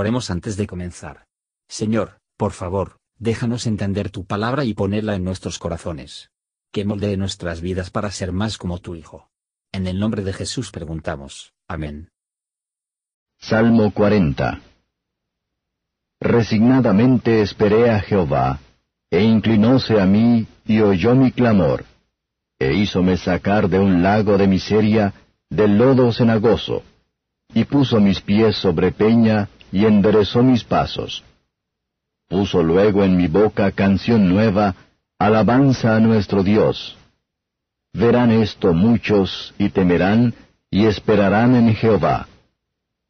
Oremos antes de comenzar. Señor, por favor, déjanos entender tu palabra y ponerla en nuestros corazones. Que moldee nuestras vidas para ser más como tu Hijo. En el nombre de Jesús preguntamos. Amén. Salmo 40 Resignadamente esperé a Jehová, e inclinóse a mí y oyó mi clamor, e hízome sacar de un lago de miseria, del lodo cenagoso, y puso mis pies sobre peña, y enderezó mis pasos. Puso luego en mi boca canción nueva, alabanza a nuestro Dios. Verán esto muchos, y temerán, y esperarán en Jehová.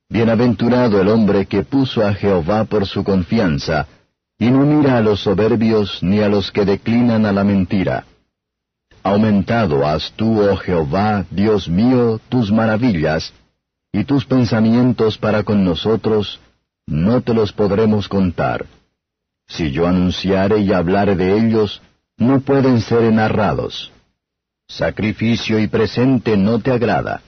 Bienaventurado el hombre que puso a Jehová por su confianza, y no mira a los soberbios ni a los que declinan a la mentira. Aumentado has tú, oh Jehová, Dios mío, tus maravillas, y tus pensamientos para con nosotros, no te los podremos contar. Si yo anunciare y hablare de ellos, no pueden ser narrados. Sacrificio y presente no te agrada.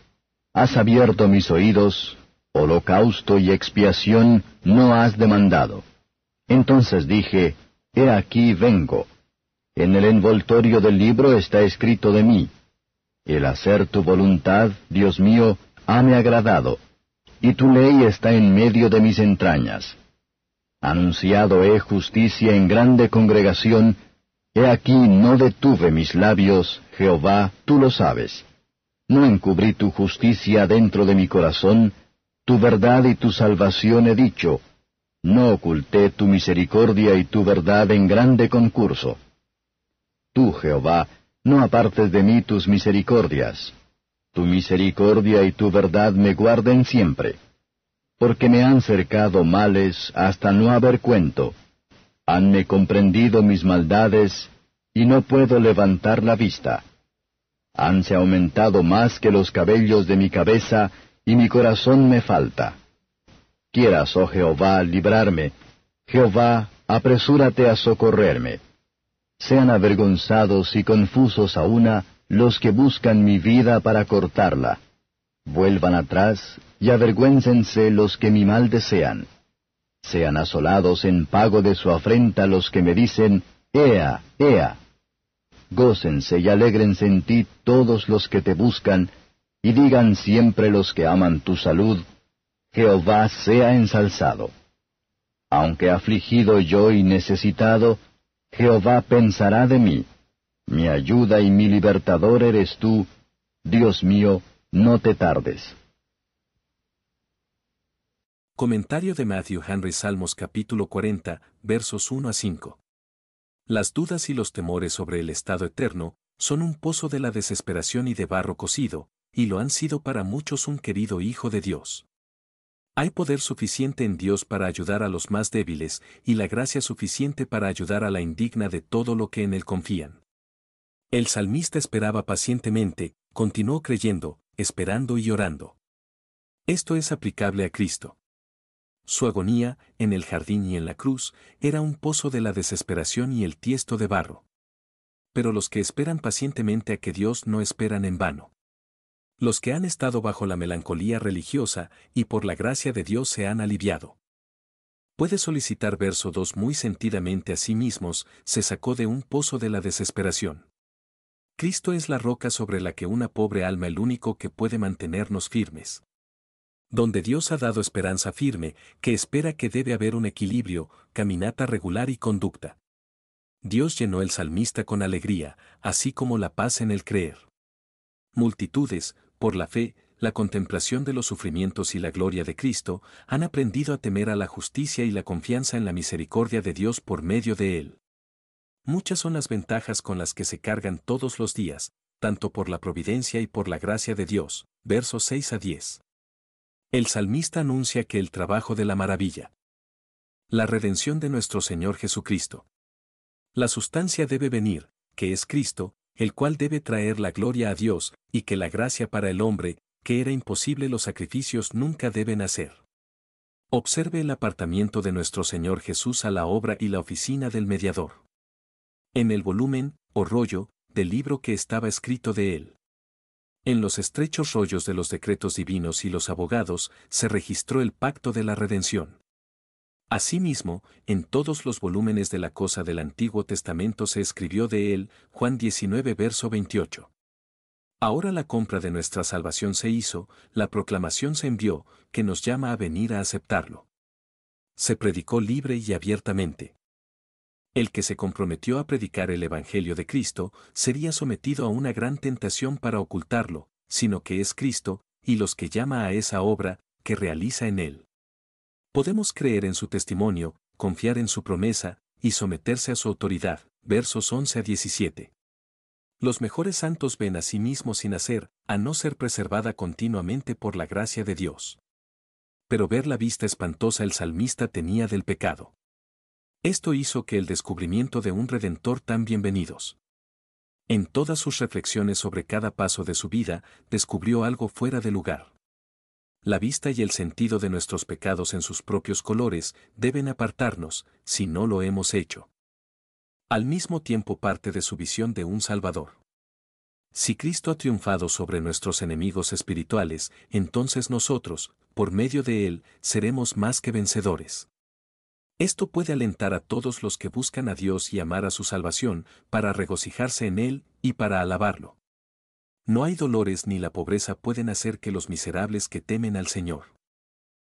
Has abierto mis oídos, holocausto y expiación no has demandado. Entonces dije, He aquí vengo. En el envoltorio del libro está escrito de mí. El hacer tu voluntad, Dios mío, hame agradado, y tu ley está en medio de mis entrañas. Anunciado he justicia en grande congregación, he aquí no detuve mis labios, Jehová, tú lo sabes. No encubrí tu justicia dentro de mi corazón, tu verdad y tu salvación he dicho, no oculté tu misericordia y tu verdad en grande concurso. Tú, Jehová, no apartes de mí tus misericordias. Tu misericordia y tu verdad me guarden siempre. Porque me han cercado males hasta no haber cuento. Hanme comprendido mis maldades, y no puedo levantar la vista. Hanse aumentado más que los cabellos de mi cabeza, y mi corazón me falta. Quieras, oh Jehová, librarme. Jehová, apresúrate a socorrerme. Sean avergonzados y confusos a una los que buscan mi vida para cortarla. Vuelvan atrás y avergüéncense los que mi mal desean. Sean asolados en pago de su afrenta los que me dicen, Ea, Ea. Gócense y alégrense en ti todos los que te buscan, y digan siempre los que aman tu salud, Jehová sea ensalzado. Aunque afligido yo y necesitado, Jehová pensará de mí. Mi ayuda y mi libertador eres tú, Dios mío, no te tardes. Comentario de Matthew Henry Salmos capítulo 40, versos 1 a 5. Las dudas y los temores sobre el estado eterno son un pozo de la desesperación y de barro cocido, y lo han sido para muchos un querido Hijo de Dios. Hay poder suficiente en Dios para ayudar a los más débiles y la gracia suficiente para ayudar a la indigna de todo lo que en Él confían. El salmista esperaba pacientemente, continuó creyendo, esperando y orando. Esto es aplicable a Cristo. Su agonía, en el jardín y en la cruz, era un pozo de la desesperación y el tiesto de barro. Pero los que esperan pacientemente a que Dios no esperan en vano los que han estado bajo la melancolía religiosa y por la gracia de Dios se han aliviado. Puede solicitar verso 2 muy sentidamente a sí mismos, se sacó de un pozo de la desesperación. Cristo es la roca sobre la que una pobre alma el único que puede mantenernos firmes. Donde Dios ha dado esperanza firme, que espera que debe haber un equilibrio, caminata regular y conducta. Dios llenó el salmista con alegría, así como la paz en el creer. Multitudes, por la fe, la contemplación de los sufrimientos y la gloria de Cristo, han aprendido a temer a la justicia y la confianza en la misericordia de Dios por medio de Él. Muchas son las ventajas con las que se cargan todos los días, tanto por la providencia y por la gracia de Dios. Versos 6 a 10. El salmista anuncia que el trabajo de la maravilla. La redención de nuestro Señor Jesucristo. La sustancia debe venir, que es Cristo, el cual debe traer la gloria a Dios, y que la gracia para el hombre, que era imposible los sacrificios nunca deben hacer. Observe el apartamiento de nuestro Señor Jesús a la obra y la oficina del mediador. En el volumen, o rollo, del libro que estaba escrito de él. En los estrechos rollos de los decretos divinos y los abogados, se registró el pacto de la redención. Asimismo, en todos los volúmenes de la cosa del Antiguo Testamento se escribió de él, Juan 19 verso 28. Ahora la compra de nuestra salvación se hizo, la proclamación se envió, que nos llama a venir a aceptarlo. Se predicó libre y abiertamente. El que se comprometió a predicar el Evangelio de Cristo sería sometido a una gran tentación para ocultarlo, sino que es Cristo, y los que llama a esa obra, que realiza en él. Podemos creer en su testimonio, confiar en su promesa, y someterse a su autoridad. Versos 11 a 17. Los mejores santos ven a sí mismos sin hacer, a no ser preservada continuamente por la gracia de Dios. Pero ver la vista espantosa el salmista tenía del pecado. Esto hizo que el descubrimiento de un Redentor tan bienvenidos. En todas sus reflexiones sobre cada paso de su vida, descubrió algo fuera de lugar. La vista y el sentido de nuestros pecados en sus propios colores deben apartarnos, si no lo hemos hecho. Al mismo tiempo parte de su visión de un Salvador. Si Cristo ha triunfado sobre nuestros enemigos espirituales, entonces nosotros, por medio de Él, seremos más que vencedores. Esto puede alentar a todos los que buscan a Dios y amar a su salvación, para regocijarse en Él y para alabarlo. No hay dolores ni la pobreza pueden hacer que los miserables que temen al Señor.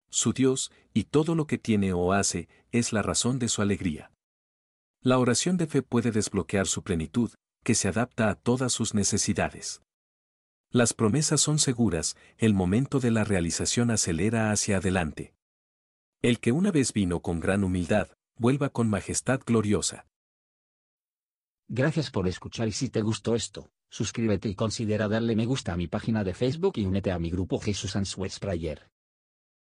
Su Dios, y todo lo que tiene o hace, es la razón de su alegría. La oración de fe puede desbloquear su plenitud, que se adapta a todas sus necesidades. Las promesas son seguras, el momento de la realización acelera hacia adelante. El que una vez vino con gran humildad, vuelva con majestad gloriosa. Gracias por escuchar y si te gustó esto, suscríbete y considera darle me gusta a mi página de Facebook y únete a mi grupo Jesús Answers Prayer.